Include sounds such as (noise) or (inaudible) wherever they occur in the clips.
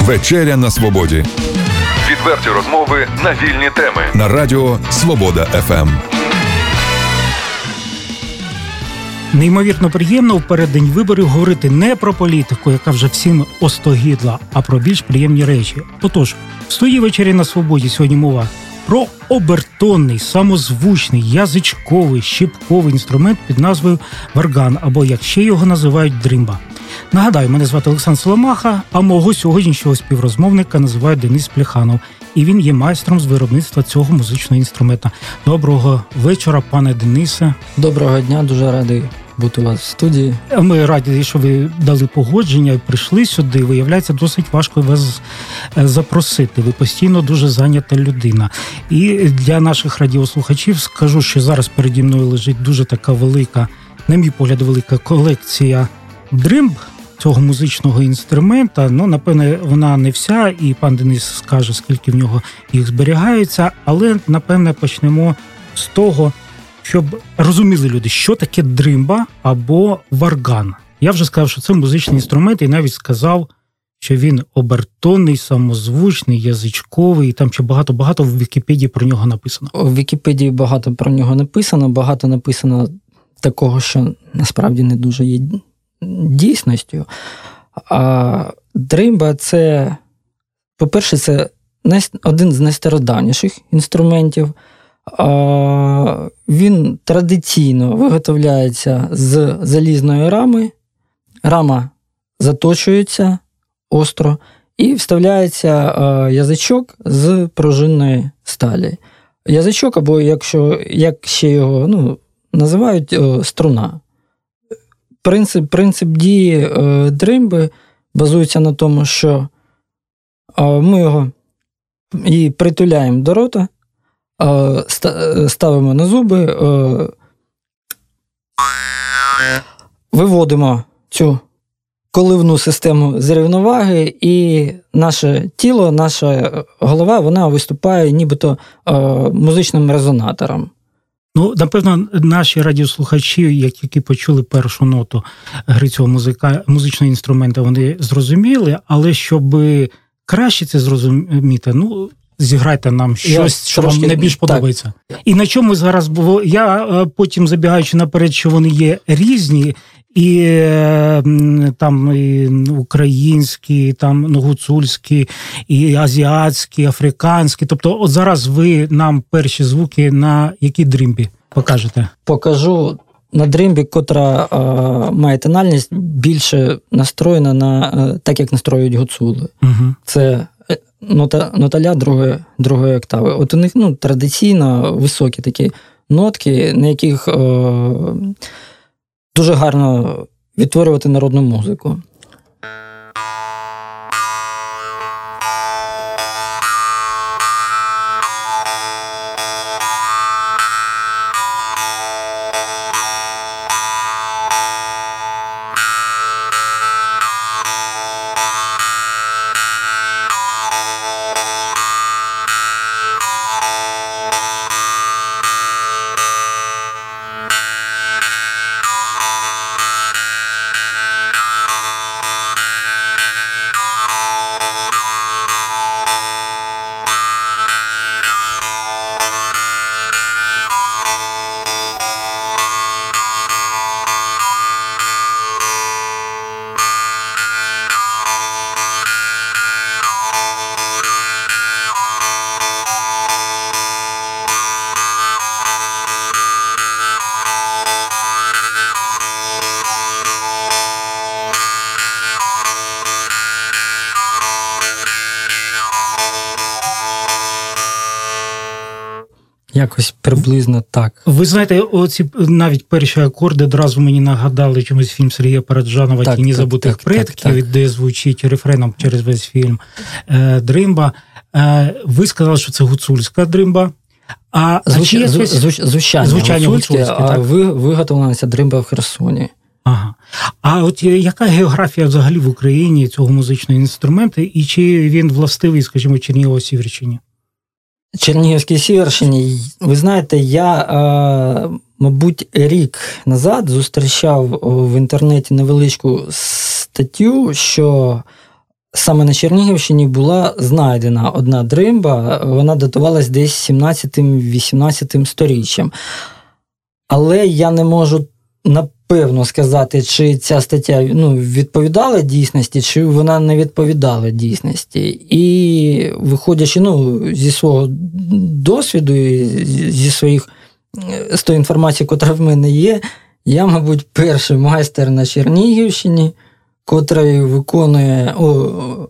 Вечеря на свободі. Відверті розмови на вільні теми на Радіо Свобода ФМ. Неймовірно приємно в переддень виборів говорити не про політику, яка вже всім остогідла, а про більш приємні речі. Отож, в стої вечері на свободі сьогодні мова про обертонний, самозвучний, язичковий, щипковий інструмент під назвою варган, або як ще його називають дримба. Нагадаю, мене звати Олександр Соломаха, а мого сьогоднішнього співрозмовника називають Денис Пляханов, і він є майстром з виробництва цього музичного інструмента. Доброго вечора, пане Денисе. Доброго дня, дуже радий бути у вас в студії. Ми раді, що ви дали погодження і прийшли сюди. Виявляється, досить важко вас е, запросити. Ви постійно дуже зайнята людина. І для наших радіослухачів скажу, що зараз переді мною лежить дуже така велика, на мій погляд, велика колекція дримб. Цього музичного інструмента, ну напевне, вона не вся, і пан Денис скаже, скільки в нього їх зберігається, але напевне почнемо з того, щоб розуміли люди, що таке дримба або варган. Я вже сказав, що це музичний інструмент, і навіть сказав, що він обертонний, самозвучний, язичковий, і там ще багато-багато в Вікіпедії про нього написано. У Вікіпедії багато про нього написано, багато написано такого, що насправді не дуже є дійсністю. А дримба це, по-перше, це один з найстародавніших інструментів. Він традиційно виготовляється з залізної рами, рама заточується остро і вставляється язичок з пружинної сталі. Язичок, або якщо як ще його ну, називають струна. Принцип принцип дії е, дримби базується на тому, що ми його і притуляємо до рота. Е, ставимо на зуби, е, виводимо цю коливну систему з рівноваги, і наше тіло, наша голова вона виступає нібито е, музичним резонатором. Ну, напевно, наші радіослухачі, як тільки почули першу ноту гри цього музика, музичного інструмента, вони зрозуміли, але щоб краще це зрозуміти, ну зіграйте нам щось, що вам найбільш подобається. І на чому зараз було? Я е, потім забігаючи наперед, що вони є різні. І там і українські, там ну, гуцульські, і азіатські, африканські. Тобто, от зараз ви нам перші звуки на якій дрімбі покажете? Покажу на дримбі, котра а, має тональність більше настроєна на а, так, як настроюють гуцули. Угу. Це нота, ноталя другої другої октави. От у них ну, традиційно високі такі нотки, на яких е, дуже гарно відтворювати народну музику. Якось приблизно так. Ви знаєте, оці навіть перші акорди одразу мені нагадали чомусь фільм Сергія Параджанова так, Тіні забутих так, предків, так, де звучить рефреном через весь фільм е, Дримба. Е, ви сказали, що це гуцульська дримба. А Звуч... а звуч... звучання, звучання гуцульське, гуцульське, а ви виготовлена дримба в Херсоні. Ага. А от яка географія взагалі в Україні цього музичного інструменту, і чи він властивий, скажімо, Чернігово-Сіверщині? Чернігівській Сіверщині, ви знаєте, я, е, мабуть, рік назад зустрічав в інтернеті невеличку статтю, що саме на Чернігівщині була знайдена одна дримба, вона датувалась десь 17-18 сторіччям. Але я не можу напевно сказати, чи ця стаття ну, відповідала дійсності, чи вона не відповідала дійсності. І виходячи ну, зі свого досвіду, зі своїх з тої інформації, яка в мене є, я, мабуть, перший майстер на Чернігівщині, котрий виконує, о,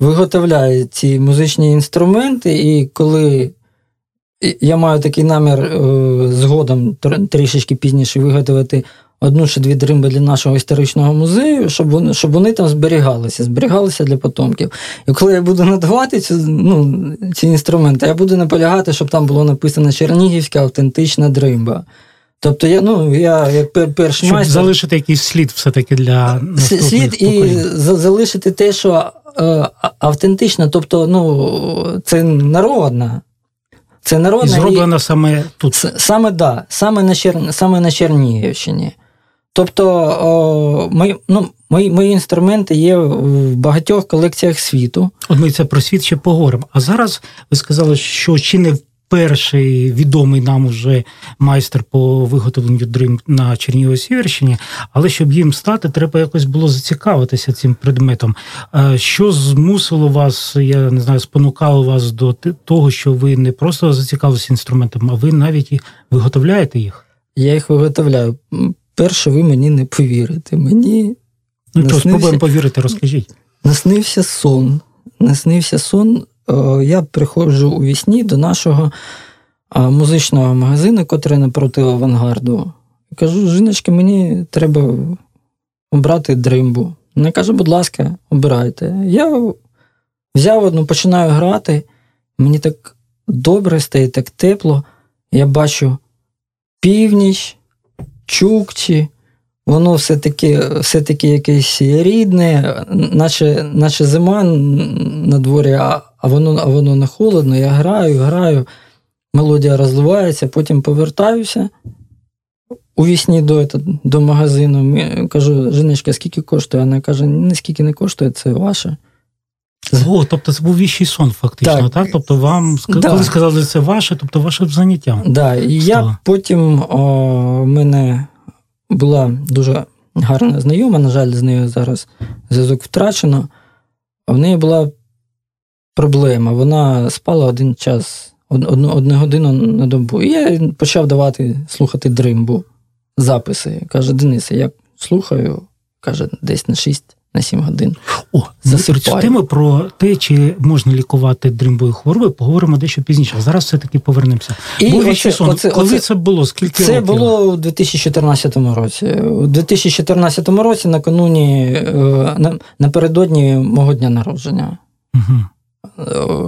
виготовляє ці музичні інструменти, і коли я маю такий намір е, згодом трішечки пізніше виготовити одну чи дві дримби для нашого історичного музею, щоб вони щоб вони там зберігалися, зберігалися для потомків. І коли я буду надавати ці, ну, ці інструменти, я буду наполягати, щоб там було написано Чернігівська автентична дримба. Тобто, я ну, я як перший Щоб майстер... залишити якийсь слід все-таки для слід і залишити те, що е, автентично, тобто, ну, це народна. Це народна і зроблена і... саме тут. Саме да, саме на Чер... саме на Чернігівщині. Тобто о, мої, ну, мої мої інструменти є в багатьох колекціях світу. От ми це про світ ще поговоримо. А зараз ви сказали, що чи не перший відомий нам уже майстер по виготовленню дрим на Чернігово-Сіверщині, але щоб їм стати, треба якось було зацікавитися цим предметом. Що змусило вас, я не знаю, спонукало вас до того, що ви не просто зацікавилися інструментом, а ви навіть і виготовляєте їх? Я їх виготовляю. Перше, ви мені не повірите. Мені ну що, спробуємо повірити, розкажіть. Наснився сон. Наснився сон Е, я приходжу у вісні до нашого музичного магазину, котрий напроти авангарду. Кажу, жіночки, мені треба обрати дримбу. Вона каже, будь ласка, обирайте. Я взяв одну, починаю грати, мені так добре стає, так тепло. Я бачу північ, чукчі, воно все-таки все-таки якесь рідне, наче наче зима на дворі, а а воно а воно не холодно, я граю, граю, мелодія розливається, потім повертаюся у вісні до до магазину. Кажу, Женечка, скільки коштує? Вона каже, не скільки не коштує, це ваше. О, тобто це був віщий сон, фактично, так? так? Тобто вам да. коли сказали, це ваше, тобто ваше заняття. Да, і я потім о, мене була дуже гарна знайома, на жаль, з нею зараз зв'язок втрачено. А в неї була проблема. Вона спала один час, одну, одну годину на добу. І я почав давати слухати дримбу, записи. Каже, Денисе, я слухаю, каже, десь на 6 на 7 годин. О, цю тему про те, чи можна лікувати дримбою хвороби, поговоримо дещо пізніше. Зараз все-таки повернемося. І Був оце, сон. Оце, Коли оце, це було? Скільки Це років? було у 2014 році. У 2014 році, накануні е, напередодні мого дня народження. Угу.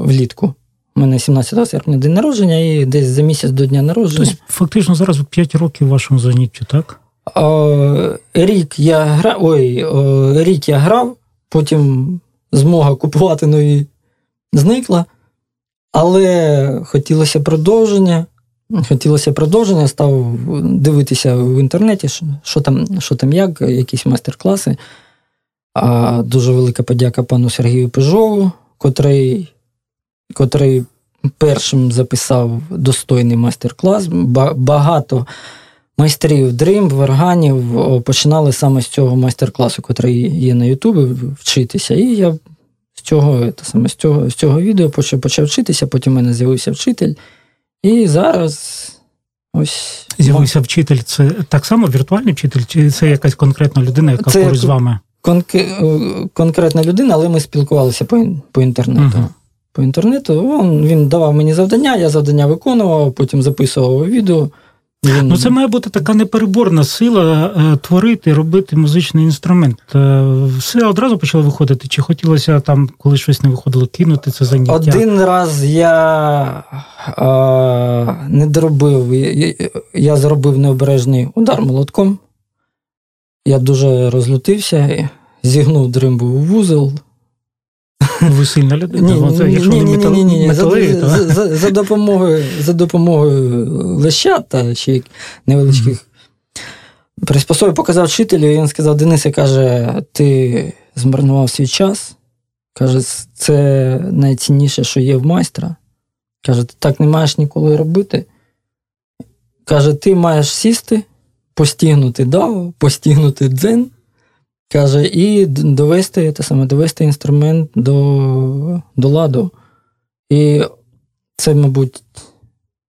Влітку. У мене 17 серпня день народження, і десь за місяць до дня народження. Тобто, Фактично зараз 5 років вашому заняттю, так? Рік я грав, ой, рік я грав, потім змога купувати нові зникла, але хотілося продовження. Хотілося продовження, став дивитися в інтернеті, що там, що там як, якісь майстер-класи. А Дуже велика подяка пану Сергію Пежову, котрий котрий першим записав достойний майстер-клас. Багато майстрів дримб, варганів починали саме з цього майстер-класу, який є на Ютубі, вчитися. І я з цього саме, з цього, з цього відео почав почав вчитися, потім в мене з'явився вчитель. І зараз ось. З'явився вчитель. Це так само віртуальний вчитель, чи це якась конкретна людина, яка це поруч з вами? Кон- конкретна людина, але ми спілкувалися по по інтернету. uh По інтернету він, він давав мені завдання, я завдання виконував, потім записував відео. Він... Ну, це має бути така непереборна сила е, творити, робити музичний інструмент. Е, все одразу почало виходити. Чи хотілося там, коли щось не виходило, кинути це заняття? Один раз я е, не доробив, я, я зробив необережний удар молотком. Я дуже розлютився, зігнув дримбу в вузол. Ви сильна людина. Ні, ні, ні, ні, ні. За, за, за допомогою за допомогою лещат та ще невеличких Приспособив, показав вчителю, і він сказав: Денисе, каже, ти змарнував свій час. Каже, це найцінніше, що є в майстра. Каже, ти так не маєш ніколи робити. Каже, ти маєш сісти, постігнути дао, постігнути дзен. Каже, і довести те саме, довести інструмент до до ладу. І це, мабуть,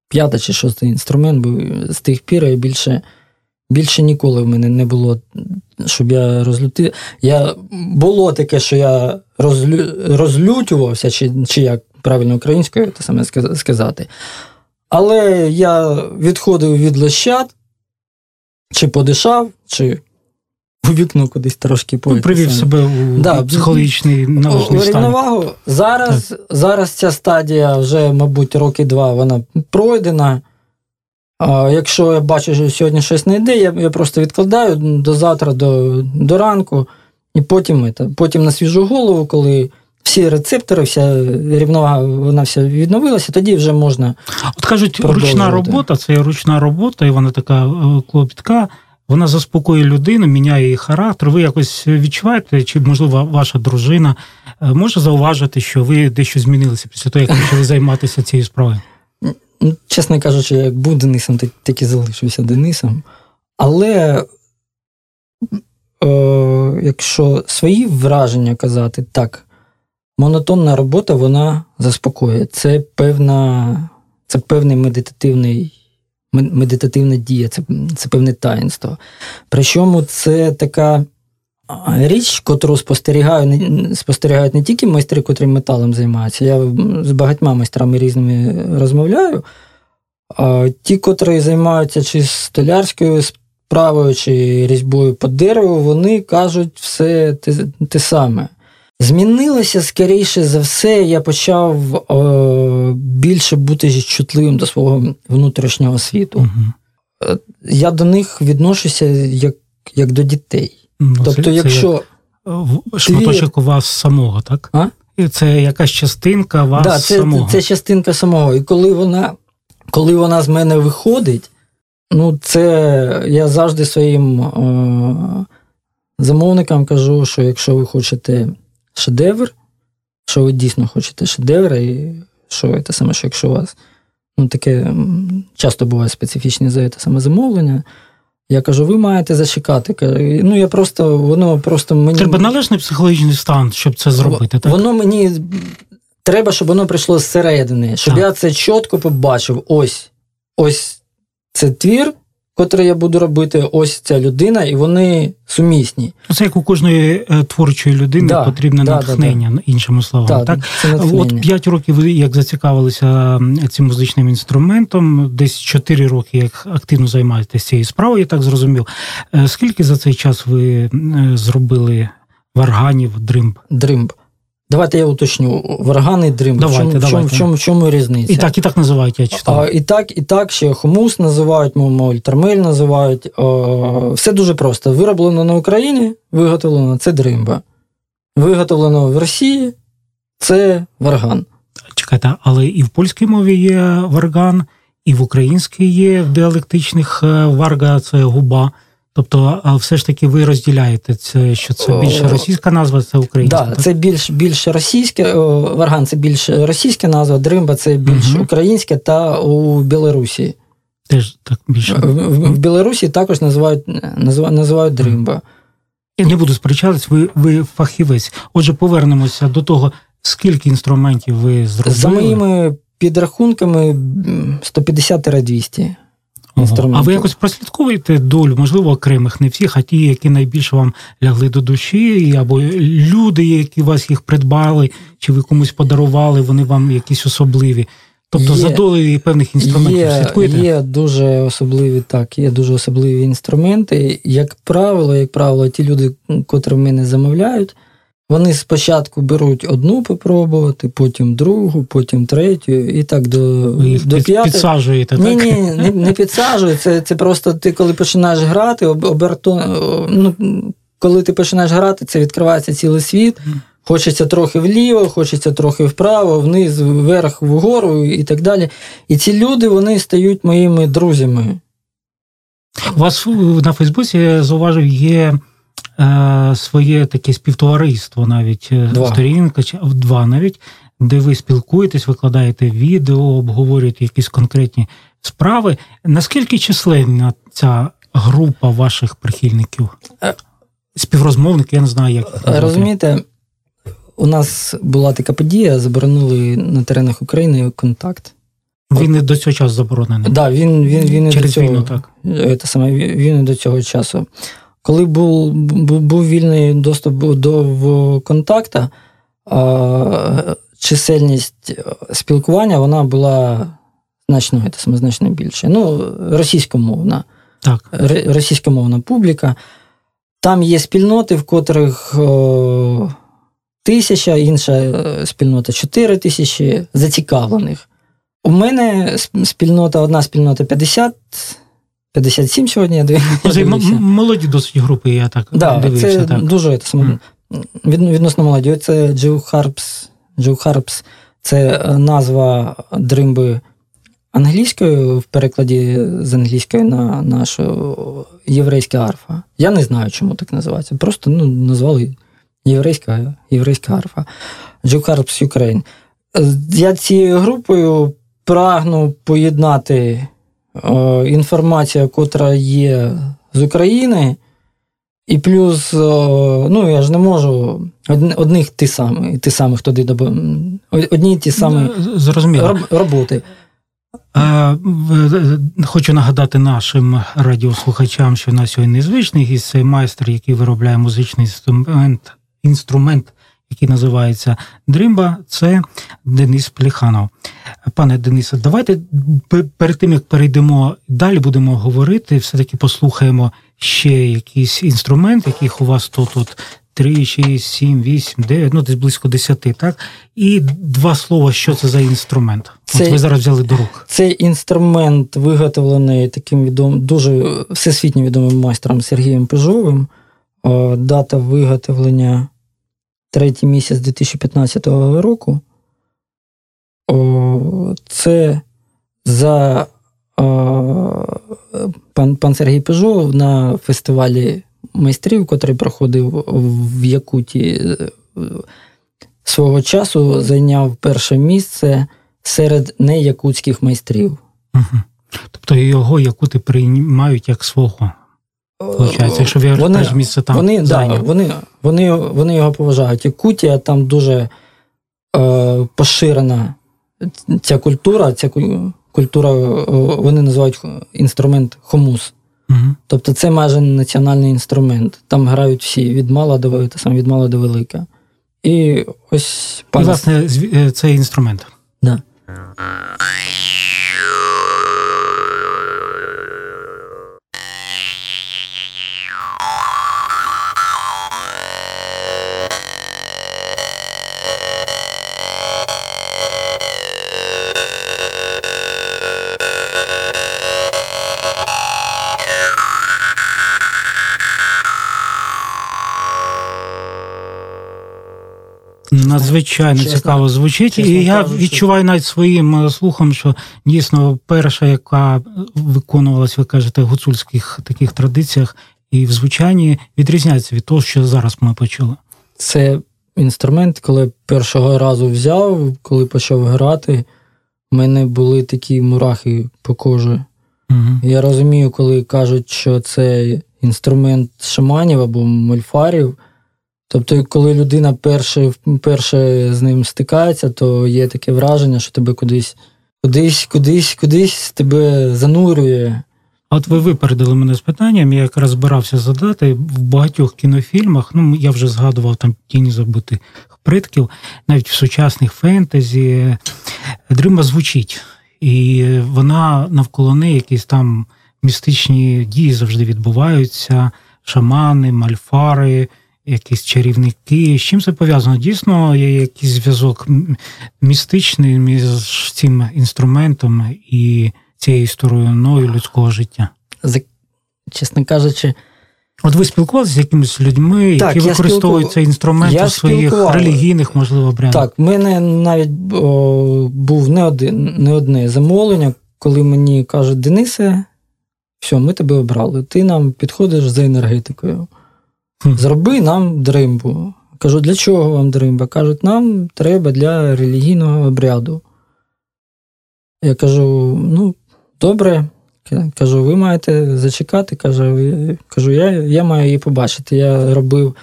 п'ятий чи шостий інструмент, бо з тих пір я більше більше ніколи в мене не було, щоб я розлютив. Я було таке, що я розлю, розлютювався, чи чи як правильно українською те саме сказати. Але я відходив від лещат, чи подишав, чи у вікно кудись трошки ну, Привів себе у да, психологічний належний стан. Рівновагу. Зараз, зараз ця стадія вже, мабуть, роки два вона пройдена. А Якщо я бачу, що сьогодні щось не йде, я я просто відкладаю до завтра, до до ранку, і потім потім на свіжу голову, коли всі рецептори, вся рівновага вона вся відновилася, тоді вже можна. От кажуть, ручна робота це ручна робота, і вона така е, клопітка. Вона заспокоює людину, міняє її характер. Ви якось відчуваєте, чи, можливо, ваша дружина е, може зауважити, що ви дещо змінилися після того, як почали займатися цією справою? Ну, Чесно кажучи, як був Денисом, так, і залишився Денисом. Але е, якщо свої враження казати, так, монотонна робота вона заспокоює. Це певна, це певний медитативний. Медитативна дія, це це певне таїнство. Причому це така річ, котру спостерігаю, спостерігають не тільки майстри, котрі металом займаються. Я з багатьма майстрами різними розмовляю. А ті, котрі займаються чи столярською справою, чи різьбою по дереву, вони кажуть все те, те саме. Змінилося скоріше за все, я почав о, більше бути чутливим до свого внутрішнього світу. Угу. Я до них відношуся як як до дітей. Ну, тобто, це, якщо це шматочок у вас самого, так? А? І це якась частинка вас да, це, самого. Це частинка самого. І коли вона коли вона з мене виходить, ну це я завжди своїм е, замовникам кажу, що якщо ви хочете шедевр, що ви дійсно хочете шедевр, і що це саме, що якщо у вас ну, таке часто буває специфічне за це саме замовлення. Я кажу, ви маєте зачекати. Ну, я просто, воно просто мені... Треба належний психологічний стан, щоб це зробити. так? Воно мені треба, щоб воно прийшло зсередини, щоб так. я це чітко побачив. Ось, ось це твір, котрий я буду робити, ось ця людина, і вони сумісні. Це як у кожної е, творчої людини да, потрібне да, натхнення, да, іншими словами. так? От 5 років ви як зацікавилися цим музичним інструментом, десь 4 роки як активно займаєтеся цією справою, я так зрозумів. Е, скільки за цей час ви е, зробили варганів, дримб? Дримб. Давайте я уточню. Варган і дрим. Давайте, в, чому, давайте. В, чому, в чому різниця? І так, і так називають, я читав. А, І так, і так, ще хумус називають, мовно, тормель називають. А, все дуже просто. Вироблено на Україні, виготовлено це дримба. Виготовлено в Росії це варган. Чекайте, але і в польській мові є варган, і в українській є в діалектичних е, варга це губа. Тобто, все ж таки ви розділяєте це, що це більше російська назва, це українська? Да, так, це більш більш російське, варган це більш російська назва, дримба це більш угу. українське та у Білорусі. Теж так більше. В, в Білорусі також називають називають, називають дримба. Я не буду сперечатись, ви ви фахівець. Отже, повернемося до того, скільки інструментів ви зробили. За моїми підрахунками 150-200 інструментів. А ви якось прослідковуєте долю, можливо, окремих, не всіх, а ті, які найбільше вам лягли до душі, або люди, які вас їх придбали, чи ви комусь подарували, вони вам якісь особливі. Тобто є, за долею певних інструментів є, слідкуєте? Є дуже особливі, так, є дуже особливі інструменти. Як правило, як правило, ті люди, котрі в мене замовляють, вони спочатку беруть одну попробувати, потім другу, потім третю, і так до їх до п'яти. Підсаджуєте, ні, так? Ні, не, не підсаджують. Це це просто ти, коли починаєш грати, оберто, ну, коли ти починаєш грати, це відкривається цілий світ. Хочеться трохи вліво, хочеться трохи вправо, вниз, вверх, вгору і так далі. І ці люди вони стають моїми друзями. У вас на Фейсбуці я зауважив, є своє таке співтовариство, навіть е, Два. сторінка, чи два навіть, де ви спілкуєтесь, викладаєте відео, обговорюєте якісь конкретні справи. Наскільки численна ця група ваших прихильників? Е. Співрозмовники, я не знаю, як. Розумієте, у нас була така подія, заборонили на теренах України контакт. Він і до цього часу заборонений. Да, він, він, він і до Через цього, війну, так. е, те саме, він і до цього часу. Коли був, був, був вільний доступ до контакта, чисельність спілкування вона була значно, значно більше. Ну, російськомовна. Так. російськомовна публіка. Там є спільноти, в котрих о, тисяча, інша е, спільнота 4 тисячі зацікавлених. У мене спільнота, одна спільнота 50, 57 сьогодні. Я див- Це м- дивився. м- молоді досить групи, я так Да, дивився. це так. дуже це, саме, відносно молоді. Це Jew Harps. Jew Harps це е, назва дримби англійською в перекладі з англійської на нашу єврейська арфа. Я не знаю, чому так називається. Просто ну, назвали єврейська, єврейська арфа. Jew Harps Ukraine. Е, Я цією групою прагну поєднати е, інформацію, котра є з України. І плюс, ну я ж не можу одних ти самих, ти самих туди доб- одні ті самі Зрозуміло. роботи. Е, е, Хочу нагадати нашим радіослухачам, що в нас сьогодні незвичний гість це майстер, який виробляє музичний інструмент, інструмент, який називається Дримба. Це Денис Пліханов. Пане Денисе, давайте перед тим як перейдемо далі, будемо говорити, все-таки послухаємо ще якийсь інструмент, яких у вас тут от 3, 6, 7, 8, 9, ну десь близько 10, так? І два слова, що це за інструмент. Це- От ви зараз взяли до рук. Цей інструмент виготовлений таким відомим, дуже всесвітньо відомим майстром Сергієм Пежовим. Дата виготовлення третій місяць 2015 року. О, Це за о, пан, пан Сергій Пежов на фестивалі майстрів, котрий проходив в Якуті е, свого часу, зайняв перше місце серед неякутських майстрів. Тобто його якути приймають як свого. Получається, якщо вони, теж місце там вони, да, вони, вони, вони його поважають. Якутія там дуже е, поширена ця культура, ця культура, е, вони називають інструмент хомус. Угу. Тобто це майже національний інструмент. Там грають всі від мала до велика, сам від мала до велика. І ось І, пан власне, е, цей інструмент. Да. Надзвичайно Чесно- цікаво звучить, чесно і я кажучи- відчуваю навіть своїм е, слухом, що дійсно перша, яка виконувалась, ви кажете, в гуцульських таких традиціях і в звучанні відрізняється від того, що зараз ми почули. Це інструмент, коли першого разу взяв, коли почав грати, в мене були такі мурахи по кожі. Угу. Я розумію, коли кажуть, що це інструмент шаманів або мольфарів. Тобто, коли людина перше, перше з ним стикається, то є таке враження, що тебе кудись, кудись, кудись, кудись тебе занурює. От ви випередили мене з питанням, я якраз збирався задати в багатьох кінофільмах. Ну я вже згадував там тіні забутих предків, навіть в сучасних фентезі. Дрима звучить, і вона навколо неї якісь там містичні дії завжди відбуваються: шамани, мальфари, якісь чарівники. З чим це пов'язано? Дійсно, є якийсь зв'язок містичний між цим інструментом і цією стороною людського життя. Чесно кажучи, От ви спілкувалися з якимись людьми, Так, які використовують спілку- цей інструмент я у своїх спілкував- релігійних, можливо, брендах? Так, в мене навіть о, був не, один, не одне замовлення, коли мені кажуть, Денисе, все, ми тебе обрали. Ти нам підходиш за енергетикою. Зроби нам дримбу. Кажу, для чого вам дримба? Кажуть, нам треба для релігійного обряду. Я кажу: ну, добре. Кажу, ви маєте зачекати. Кажу, я я маю її побачити. Я робив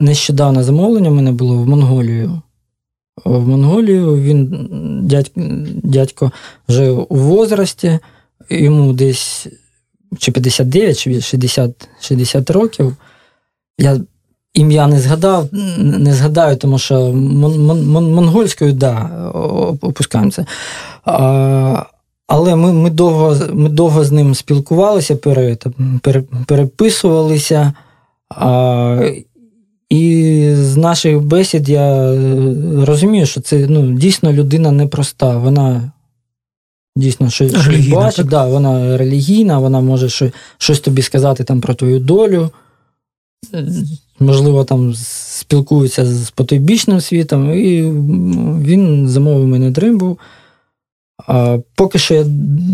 нещодавно замовлення, в мене було в Монголію. В Монголію він дядько, дядько вже у возрасті, йому десь чи 59, чи 60 60 років. Я ім'я не згадав, не згадаю, тому що мон, мон, монгольською, да, опускаємося. А, але ми ми, довго ми довго з ним спілкувалися, пере, пере, переписувалися. А, і з наших бесід я розумію, що це ну, дійсно людина непроста. Вона дійсно щось, щось бачить, да, вона релігійна, вона може щось тобі сказати там про твою долю можливо, там спілкуються з потойбічним світом, і він замовив мене дримбу. Поки що я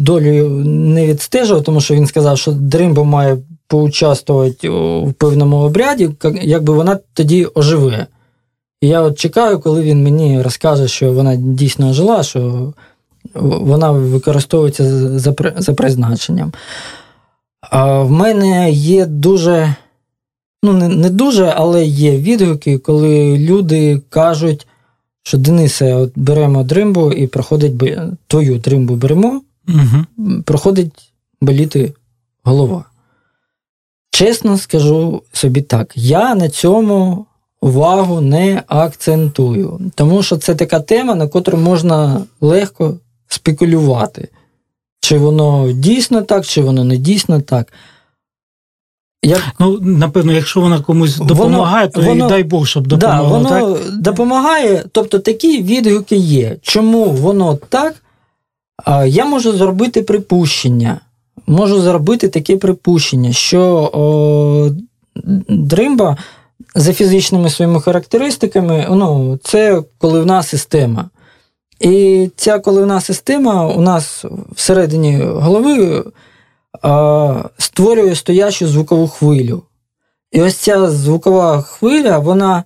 долю не відстежував, тому що він сказав, що дримба має поучаствувати в певному обряді, якби вона тоді оживе. І я от чекаю, коли він мені розкаже, що вона дійсно ожила, що вона використовується за призначенням. В мене є дуже ну не, не дуже, але є відгуки, коли люди кажуть, що Денисе, от беремо дримбу і проходить твою дримбу беремо, угу. проходить боліти голова. Чесно скажу собі так, я на цьому увагу не акцентую, тому що це така тема, на котру можна легко спекулювати. Чи воно дійсно так, чи воно не дійсно так. Як... Ну, напевно, якщо вона комусь допомагає, то воно, і дай Бог, щоб допомагало. Да, воно так? допомагає, тобто такі відгуки є. Чому воно так? Я можу зробити припущення. Можу зробити таке припущення, що о, дримба за фізичними своїми характеристиками, ну, це коливна система. І ця коливна система у нас всередині голови створює стоячу звукову хвилю. І ось ця звукова хвиля, вона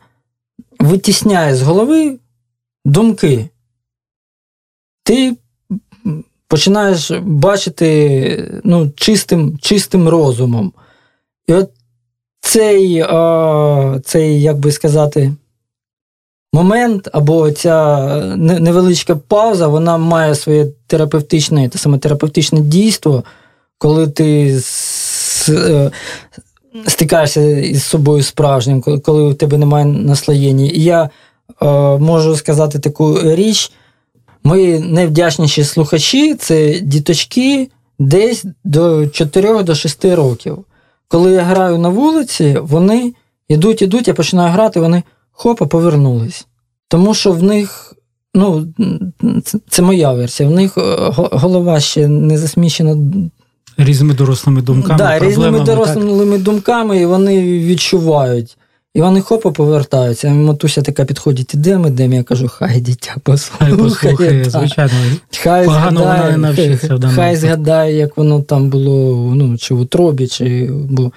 витісняє з голови думки. Ти починаєш бачити ну, чистим чистим розумом. І от цей, цей, як би сказати, момент або ця невеличка пауза, вона має своє терапевтичне, те саме терапевтичне дійство коли ти е, стикаєшся із собою справжнім, коли у тебе немає наслоєння. І я е, можу сказати таку річ. Мої найвдячніші слухачі це діточки десь до 4 до 6 років. Коли я граю на вулиці, вони йдуть, ідуть, я починаю грати, вони хопа повернулись. Тому що в них, ну, це моя версія, в них е, голова ще не засмічена різними дорослими думками. Да, різними дорослими так? думками, і вони відчувають. І вони хопа повертаються. Матуся така підходить, ідемо, ідемо. Я кажу, хай дитя послухає. Хай послухає, звичайно. Хай Погано згадає, вона не навчиться. Хай, хай згадає, як воно там було, ну, чи в утробі, чи. Бо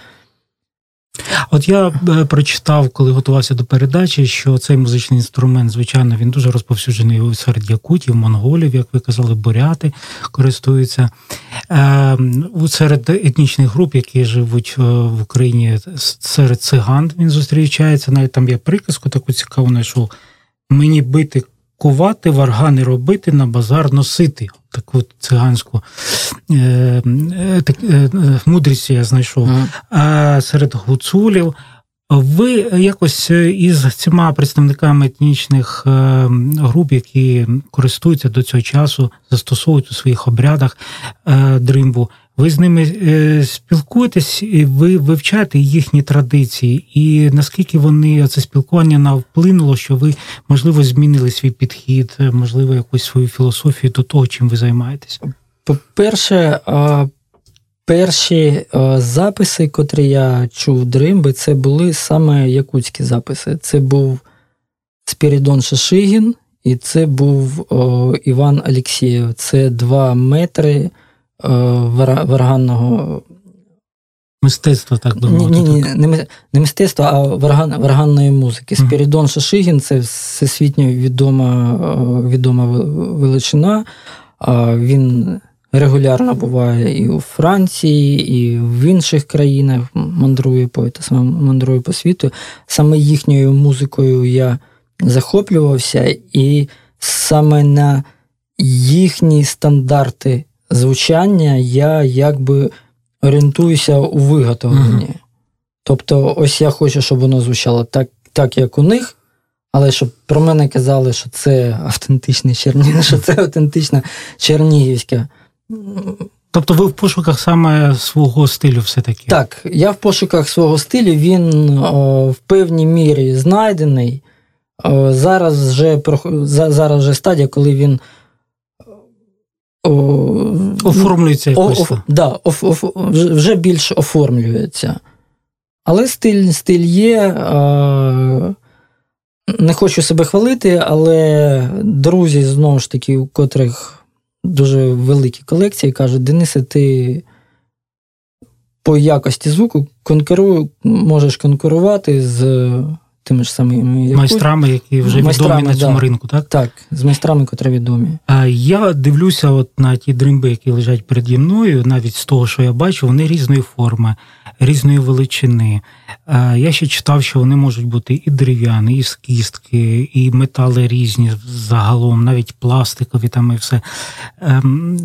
От я е, прочитав, коли готувався до передачі, що цей музичний інструмент, звичайно, він дуже розповсюджений серед якутів, монголів, як ви казали, буряти користуються. Е, серед етнічних груп, які живуть е, в Україні, серед циган він зустрічається. Навіть там є приказку таку цікаву, знайшов. Мені бити кувати, варгани робити, на базар носити. Таку циганську е, е, е, мудрість я знайшов. Mm. А серед гуцулів ви якось із цими представниками етнічних груп, які користуються до цього часу, застосовують у своїх обрядах дримбу, ви з ними е, спілкуєтесь, і ви вивчаєте їхні традиції, і наскільки вони це спілкування навплинуло, що ви, можливо, змінили свій підхід, е, можливо, якусь свою філософію до того, чим ви займаєтесь? По-перше, перші записи, котрі я чув дримби, це були саме якутські записи. Це був Спірідон Шашигін і це був Іван Алексєєв. Це два метри варганного. Мистецтво, так би мовити. Ні, ні, не, не мистецтво, а варган, варганної музики. Спірідон Шашигін це всесвітньо відома відома величина. Він регулярно буває і у Франції, і в інших країнах мандрує по саме мандрує по світу. Саме їхньою музикою я захоплювався, і саме на їхні стандарти звучання я якби орієнтуюся у виготовленні. uh Тобто, ось я хочу, щоб воно звучало так, так як у них. Але щоб про мене казали, що це автентичний Чернігів, (laughs) що це автентична Чернігівська Тобто ви в пошуках саме свого стилю все-таки? Так, я в пошуках свого стилю, він о, в певній мірі знайдений. О, зараз вже зараз вже стадія, коли він о, оформлюється якось. О, о, да, вже більш оформлюється. Але стиль стиль є. О, не хочу себе хвалити, але друзі, знову ж таки, у котрих дуже великі колекції, кажуть, Денисе, ти по якості звуку конкуру, можеш конкурувати з тими ж самими майстрами, які вже майстрами, відомі на цьому да. ринку, так? Так, з майстрами, котрі відомі. А я дивлюся от на ті дримби, які лежать переді мною, навіть з того, що я бачу, вони різної форми, різної величини. Я ще читав, що вони можуть бути і дерев'яні, і з кістки, і метали різні загалом, навіть пластикові там і все. Ем,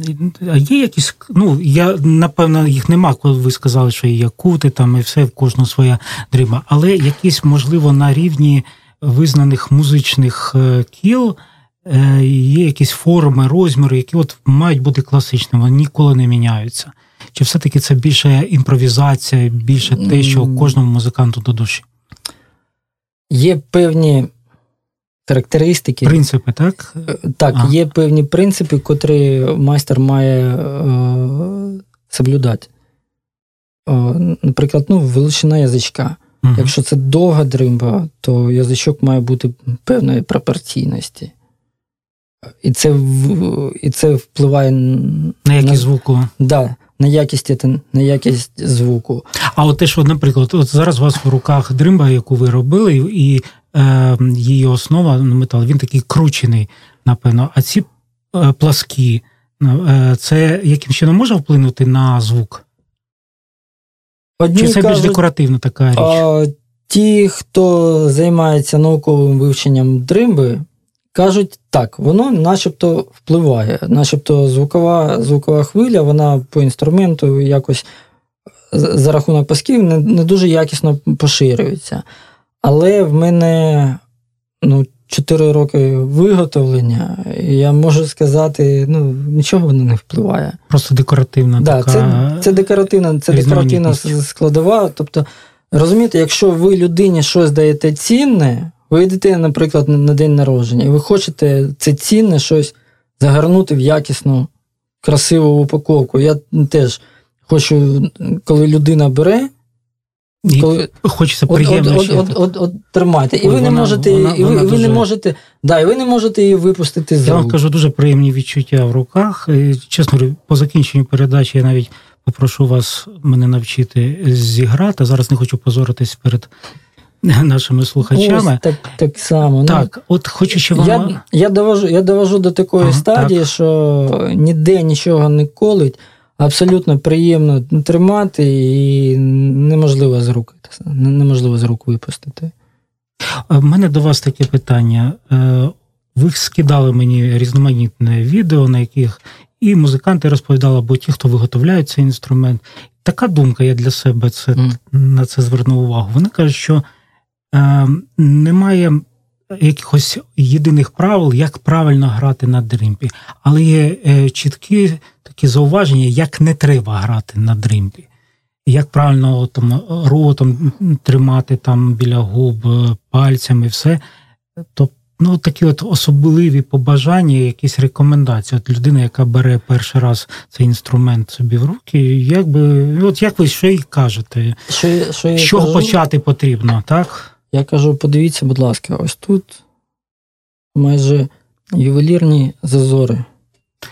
а є якісь, ну я напевно їх нема, коли ви сказали, що є якути там і все в кожного своя дрима, але якісь, можливо, на рівні визнаних музичних е, кіл. Е, є якісь форми, розміри, які от мають бути класичними, вони ніколи не міняються. Чи все-таки це більше імпровізація, більше те, що кожному музиканту до душі? Є певні характеристики. Принципи, так? Е, так, а. є певні принципи, котрі майстер має е, соблюдати. Е, наприклад, ну, величина язичка. Угу. Якщо це довга дримба, то язичок має бути певної пропорційності. І це і це впливає на якість на, звуку. Да, на якість на якість звуку. А от те, що, наприклад, от зараз у вас в руках дримба, яку ви робили, і е, її основа метал, він такий кручений, напевно. А ці е, пласкі, е, це яким чином може вплинути на звук? Одні Чи це кажуть, більш декоративна така річ? А, Ті, хто займається науковим вивченням дримби, Кажуть, так, воно начебто впливає, начебто звукова звукова хвиля, вона по інструменту якось за рахунок пасків не не дуже якісно поширюється. Але в мене ну, 4 роки виготовлення, і я можу сказати, ну, нічого воно не впливає. Просто декоративна. Да, така Це це декоративна це декоративна складова. Тобто, розумієте, якщо ви людині щось даєте цінне. Ви йдете, наприклад, на день народження, і ви хочете це цінне щось загорнути в якісну, красиву упаковку. Я теж хочу, коли людина бере. І коли... Хочеться приємно. От, от, от, от, тримайте. І ви не можете вона, і ви, вона ви не можете, да, і ви не можете її випустити з Я вам кажу, дуже приємні відчуття в руках. І, чесно, по закінченню передачі я навіть попрошу вас мене навчити зіграти. Зараз не хочу позоритись перед нашими слухачами. Ось, Так так само. Ну, так, ну, от хочу, щоб вам... Я я, довожу я довожу до такої ага, стадії, так. що ніде нічого не колить, абсолютно приємно тримати і неможливо з рук неможливо з рук випустити. У мене до вас таке питання. Е, ви скидали мені різноманітне відео, на яких і музиканти розповідали, або ті, хто виготовляють цей інструмент. Така думка, я для себе це, mm. на це звернув увагу. Вони кажуть, що Е, немає якихось єдиних правил, як правильно грати на дримпі, але є е, чіткі такі зауваження, як не треба грати на дримпі. Як правильно там, ротом тримати там біля губ е, пальцями, все. Тобто, ну, такі от особливі побажання, якісь рекомендації. От людина, яка бере перший раз цей інструмент собі в руки, якби, от як ви що й кажете, що, що кажу? почати потрібно, так? Я кажу: подивіться, будь ласка, ось тут майже ювелірні зазори.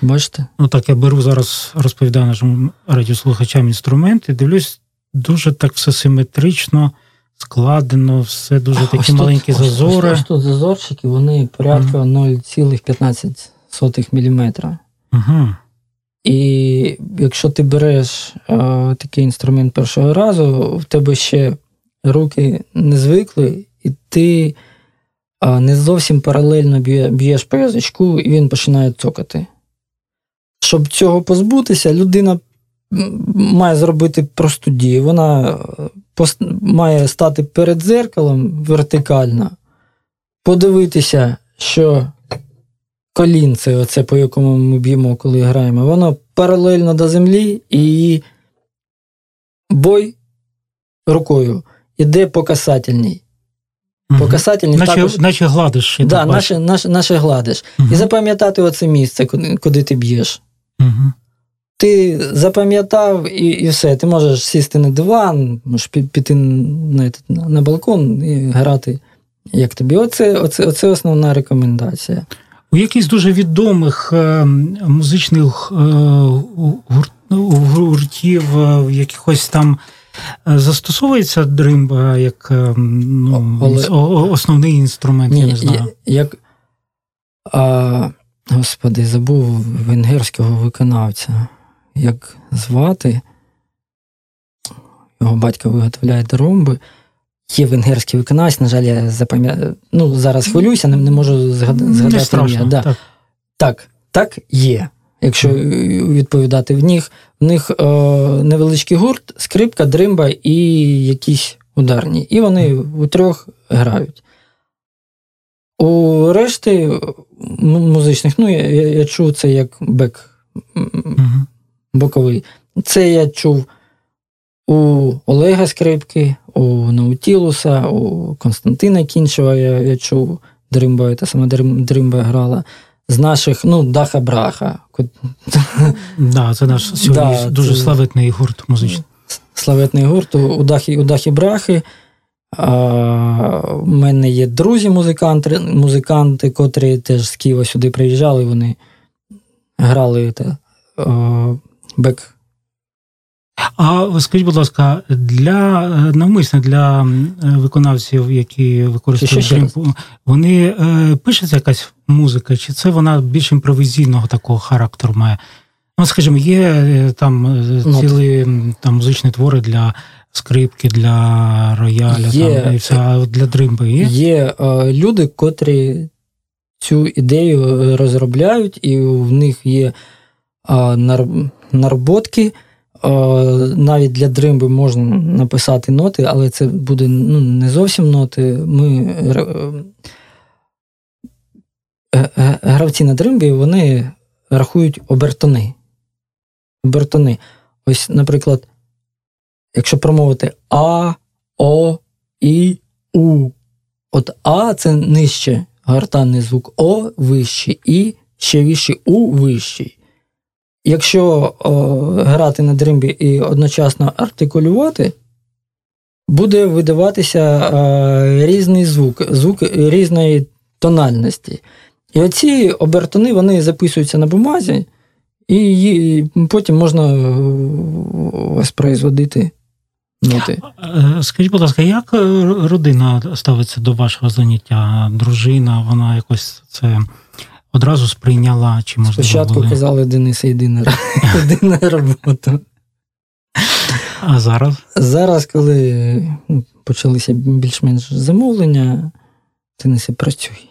Бачите? Ну так, я беру зараз, розповідаю нашим радіослухачам інструменти, дивлюсь, дуже так все симетрично, складено, все дуже такі ось маленькі тут, зазори. Ось, ось тут зазорчики, вони порядка 0,15 мм. Угу. І якщо ти береш е, такий інструмент першого разу, в тебе ще руки не звикли, і ти не зовсім паралельно б'є, б'єш по язичку, і він починає цокати. Щоб цього позбутися, людина має зробити просту дію. Вона е, має стати перед дзеркалом вертикально, подивитися, що колінце, оце по якому ми б'ємо, коли граємо, воно паралельно до землі, і бой рукою іде по касательній. По касательній Наче, також. наче гладиш. Да, наше, наше, наше гладиш. Мгм. І запам'ятати оце місце, куди, куди ти б'єш. Мгм. Ти запам'ятав і, і все. Ти можеш сісти на диван, можеш піти на, на, на балкон і грати, як тобі. Оце, оце, оце основна рекомендація. У якихось дуже відомих е, музичних е, гур- гуртів, е, в якихось там застосовується дримба як е, ну, Але- основний інструмент, я не знаю. як. А, господи, забув венгерського виконавця. Як звати? Його батько виготовляє дромби. Є венгерський виконавець, на жаль, я запам'ятаю. Ну, зараз хвилююся, не, не можу згад- не згадати. страшно. ім'я. Да. Так. Так, так є. Якщо відповідати в них, в них е, невеличкий гурт, скрипка, дримба і якісь ударні. І вони у трьох грають. У решти музичних, ну, я, я, я чув це як бек боковий. Це я чув у Олега Скрипки, у Наутілуса, у Константина Кінчева я, я чув дримба, та сама дримба грала. З наших, ну, Даха Браха, Да, це наш (laughs) сьогодні Да, дуже це- славетний гурт музичний. славетний гурт у Дахі, у Дахі Брахи. А, у мене є друзі музиканти, музиканти, котрі теж з Києва сюди приїжджали, вони грали та, а, бек А скажіть, будь ласка, для е, навмисно для е, виконавців, які використовують ще вони е, пишеться якась музика, чи це вона більш імпровізійного такого характеру має? Ну, скажімо, є е, там е, Ну, цілі там музичні твори для скрипки, для рояля, Є. там, і все, а для дримби є? Є е, люди, котрі цю ідею е, розробляють, і в них є е, нар- наработки. Е, навіть для дримби можна написати ноти, але це буде ну, не зовсім ноти. Ми е, е, гравці на дримбі вони рахують обертони. Обертони. Ось, наприклад, якщо промовити А, О, І, У. От А це нижче гортанний звук, О вищий, І ще вищий, У вищий. Якщо о, грати на дримбі і одночасно артикулювати, буде видаватися е, різний звук, звук різної тональності. І оці обертони вони записуються на бумазі, і її потім можна е, воспроизводити ноти. Е, Скажіть, будь ласка, як е, родина ставиться до вашого заняття? Дружина, вона якось це одразу сприйняла, чи можливо Спочатку були? казали Денис, йди на, (laughs) йди на. А зараз? Зараз, коли ну, почалися більш-менш замовлення, Денисе, працюй.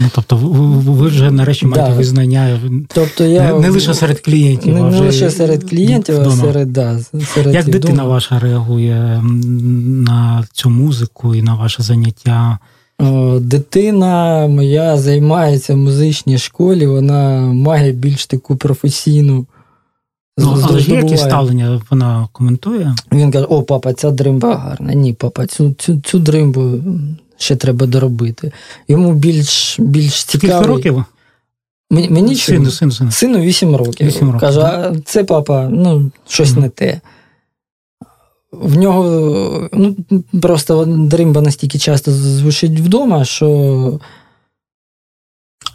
Ну, тобто, ви, вже нарешті маєте Да. визнання Тобто я не, не лише серед клієнтів, не, а не лише серед клієнтів, а серед, да, серед Як дитина вдома. ваша реагує на цю музику і на ваше заняття? Дитина моя займається в музичній школі, вона має більш таку професійну. Ну, але ж є якісь ставлення, вона коментує? Він каже: о, папа, ця дримба гарна. Ні, папа, цю, цю, цю дримбу ще треба доробити. Йому більш, більш Скільки років? Мені, мені Сину, сину, сину. Сину 8 років. Вісім років, Каже, а це папа, ну, щось Мгм. не те. В нього ну, просто дримба настільки часто звучить вдома, що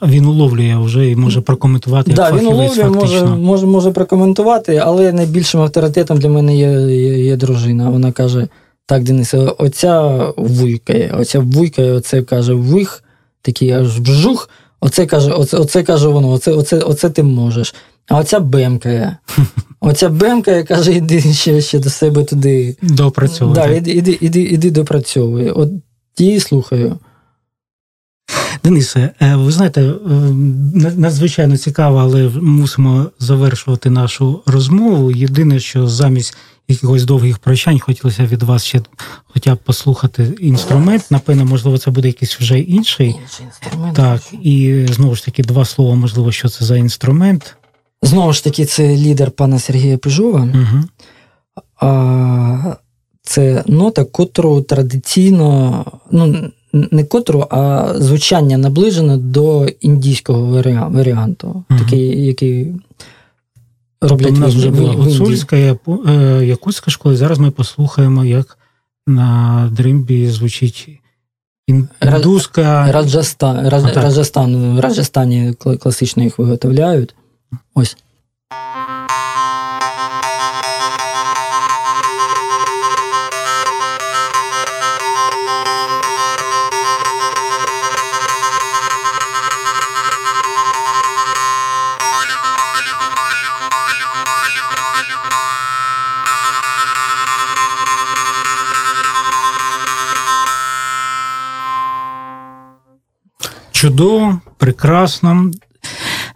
він уловлює вже і може прокоментувати. Так, він уловлює, може, може, може прокоментувати, але найбільшим авторитетом для мене є, є, є дружина. Вона каже: так, Денис, оця вуйкає, оця вуйкає, оце каже вих, такий аж вжух, оце каже, оце, оце каже воно, оце, оце, оце ти можеш. А оця бемкає. (laughs) Оця бемкає, каже, іди ще, ще до себе туди. Допрацьовуй. Да, іди, іди, іди, іди допрацьовуй. От її слухаю. Денисе, е, ви знаєте, е, надзвичайно цікаво, але мусимо завершувати нашу розмову. Єдине, що замість якихось довгих прощань хотілося від вас ще хоча б послухати інструмент. Напевно, можливо, це буде якийсь вже інший. Інший інструмент. Так, і знову ж таки, два слова, можливо, що це за інструмент. Знову ж таки, це лідер пана Сергія Пижова. Угу. А, це нота, котру традиційно, ну не котру, а звучання наближено до індійського варіанту, Мгм. такий, який Тобто роблять у нас в- вже була гуцульська, е, якутська школа. і Зараз ми послухаємо, як на дримбі звучить ін- Ра- індуська. Раджастан, Раджастан, в Раджастані класично їх виготовляють. Ось. Чудово, прекрасно.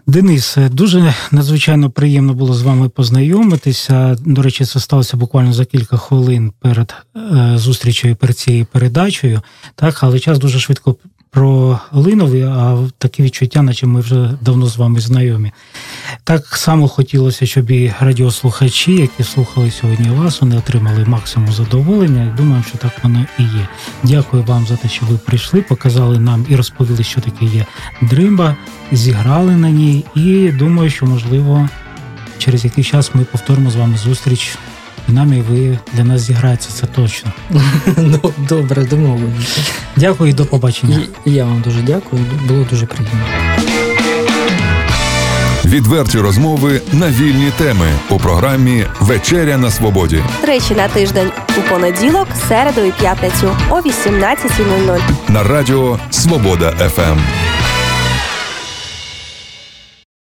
Денис, дуже надзвичайно приємно було з вами познайомитися. До речі, це сталося буквально за кілька хвилин перед зустрічею зустрічю перед цією передачею. Так, але час дуже швидко пролинув, а такі відчуття, наче ми вже давно з вами знайомі. Так само хотілося, щоб і радіослухачі, які слухали сьогодні вас, вони отримали максимум задоволення. Думаю, що так воно і є. Дякую вам за те, що ви прийшли, показали нам і розповіли, що таке є дримба, зіграли на ній. І думаю, що можливо через якийсь час ми повторимо з вами зустріч. І нами ви для нас зіграєте, це точно. (laughs) Ну, Добре, домовилися. Дякую і до побачення. І, і я вам дуже дякую, було дуже приємно. Відверті розмови на вільні теми у програмі Вечеря на свободі. Тричі на тиждень у понеділок, середу і п'ятницю о 18.00. на радіо Свобода ФМ.